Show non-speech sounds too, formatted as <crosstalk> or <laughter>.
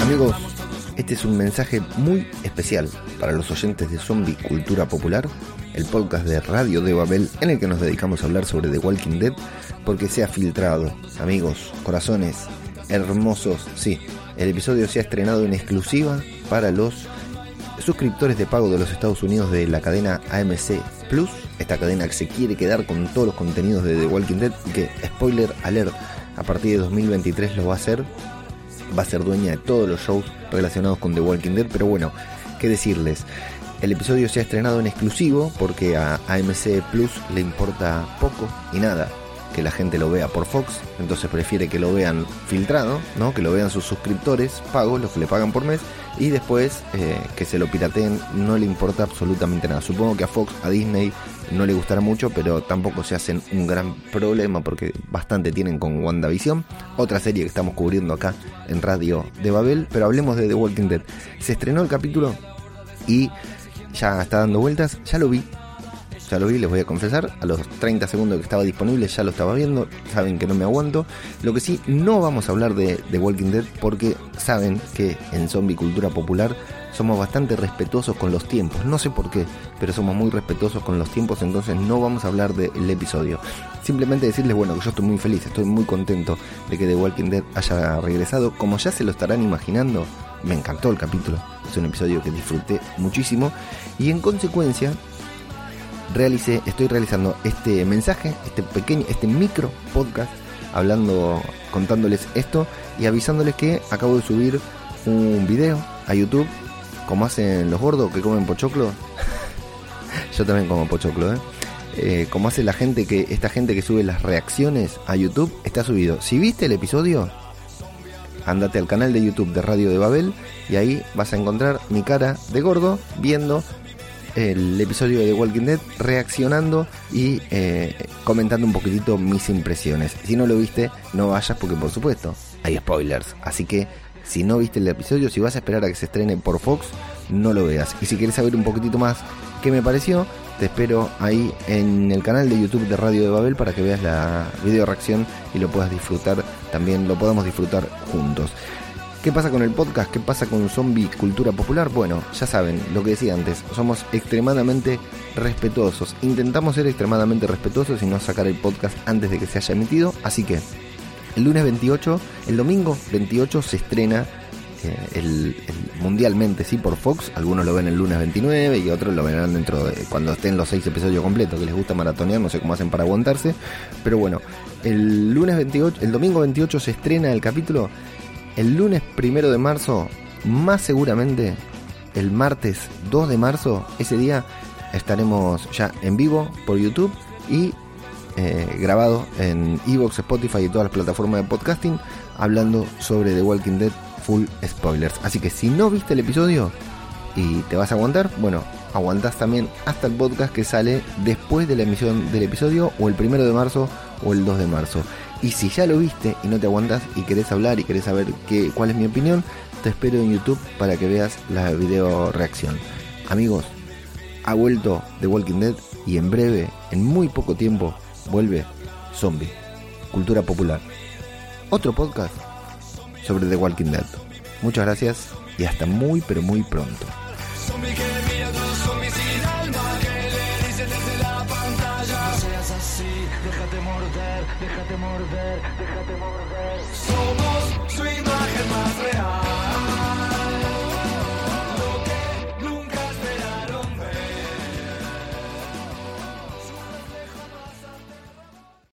Amigos, este es un mensaje muy especial para los oyentes de Zombie Cultura Popular, el podcast de Radio de Babel en el que nos dedicamos a hablar sobre The Walking Dead, porque se ha filtrado, amigos, corazones, hermosos, sí, el episodio se ha estrenado en exclusiva para los suscriptores de pago de los Estados Unidos de la cadena AMC Plus, esta cadena que se quiere quedar con todos los contenidos de The Walking Dead que, spoiler alert, a partir de 2023 lo va a hacer, va a ser dueña de todos los shows relacionados con The Walking Dead, pero bueno, qué decirles. El episodio se ha estrenado en exclusivo porque a AMC Plus le importa poco y nada que la gente lo vea por Fox, entonces prefiere que lo vean filtrado, ¿no? que lo vean sus suscriptores pagos, los que le pagan por mes, y después eh, que se lo pirateen no le importa absolutamente nada. Supongo que a Fox, a Disney no le gustará mucho, pero tampoco se hacen un gran problema porque bastante tienen con WandaVision, otra serie que estamos cubriendo acá en Radio de Babel, pero hablemos de The Walking Dead. Se estrenó el capítulo y ya está dando vueltas, ya lo vi, ya lo vi, les voy a confesar, a los 30 segundos que estaba disponible ya lo estaba viendo, saben que no me aguanto. Lo que sí, no vamos a hablar de, The Walking Dead porque saben que en zombie cultura popular somos bastante respetuosos con los tiempos, no sé por qué, pero somos muy respetuosos con los tiempos, entonces no vamos a hablar del episodio. Simplemente decirles, bueno, que yo estoy muy feliz, estoy muy contento de que The Walking Dead haya regresado, como ya se lo estarán imaginando, me encantó el capítulo, es un episodio que disfruté muchísimo y en consecuencia realicé, estoy realizando este mensaje, este pequeño, este micro podcast, hablando, contándoles esto y avisándoles que acabo de subir un video a YouTube, como hacen los gordos que comen pochoclo. <laughs> Yo también como pochoclo, ¿eh? ¿eh? como hace la gente que, esta gente que sube las reacciones a YouTube, está subido. Si viste el episodio, andate al canal de YouTube de Radio de Babel y ahí vas a encontrar mi cara de gordo viendo el episodio de The Walking Dead reaccionando y eh, comentando un poquitito mis impresiones. Si no lo viste, no vayas porque por supuesto hay spoilers. Así que si no viste el episodio, si vas a esperar a que se estrene por Fox, no lo veas. Y si quieres saber un poquitito más qué me pareció, te espero ahí en el canal de YouTube de Radio de Babel para que veas la video reacción y lo puedas disfrutar, también lo podamos disfrutar juntos. ¿Qué pasa con el podcast? ¿Qué pasa con Zombie Cultura Popular? Bueno, ya saben, lo que decía antes, somos extremadamente respetuosos. Intentamos ser extremadamente respetuosos y no sacar el podcast antes de que se haya emitido. Así que el lunes 28, el domingo 28 se estrena eh, el, mundialmente, sí, por Fox. Algunos lo ven el lunes 29 y otros lo verán dentro de cuando estén los seis episodios completos, que les gusta maratonear, no sé cómo hacen para aguantarse. Pero bueno, el lunes 28, el domingo 28 se estrena el capítulo el lunes primero de marzo, más seguramente el martes 2 de marzo, ese día estaremos ya en vivo por YouTube y eh, grabado en Evox, Spotify y todas las plataformas de podcasting, hablando sobre The Walking Dead full spoilers. Así que si no viste el episodio y te vas a aguantar, bueno, aguantas también hasta el podcast que sale después de la emisión del episodio o el primero de marzo o el 2 de marzo. Y si ya lo viste y no te aguantas y querés hablar y querés saber qué, cuál es mi opinión, te espero en YouTube para que veas la video reacción. Amigos, ha vuelto The Walking Dead y en breve, en muy poco tiempo, vuelve Zombie, Cultura Popular. Otro podcast sobre The Walking Dead. Muchas gracias y hasta muy pero muy pronto. morder, déjate morder, déjate morder. Somos su imagen más real.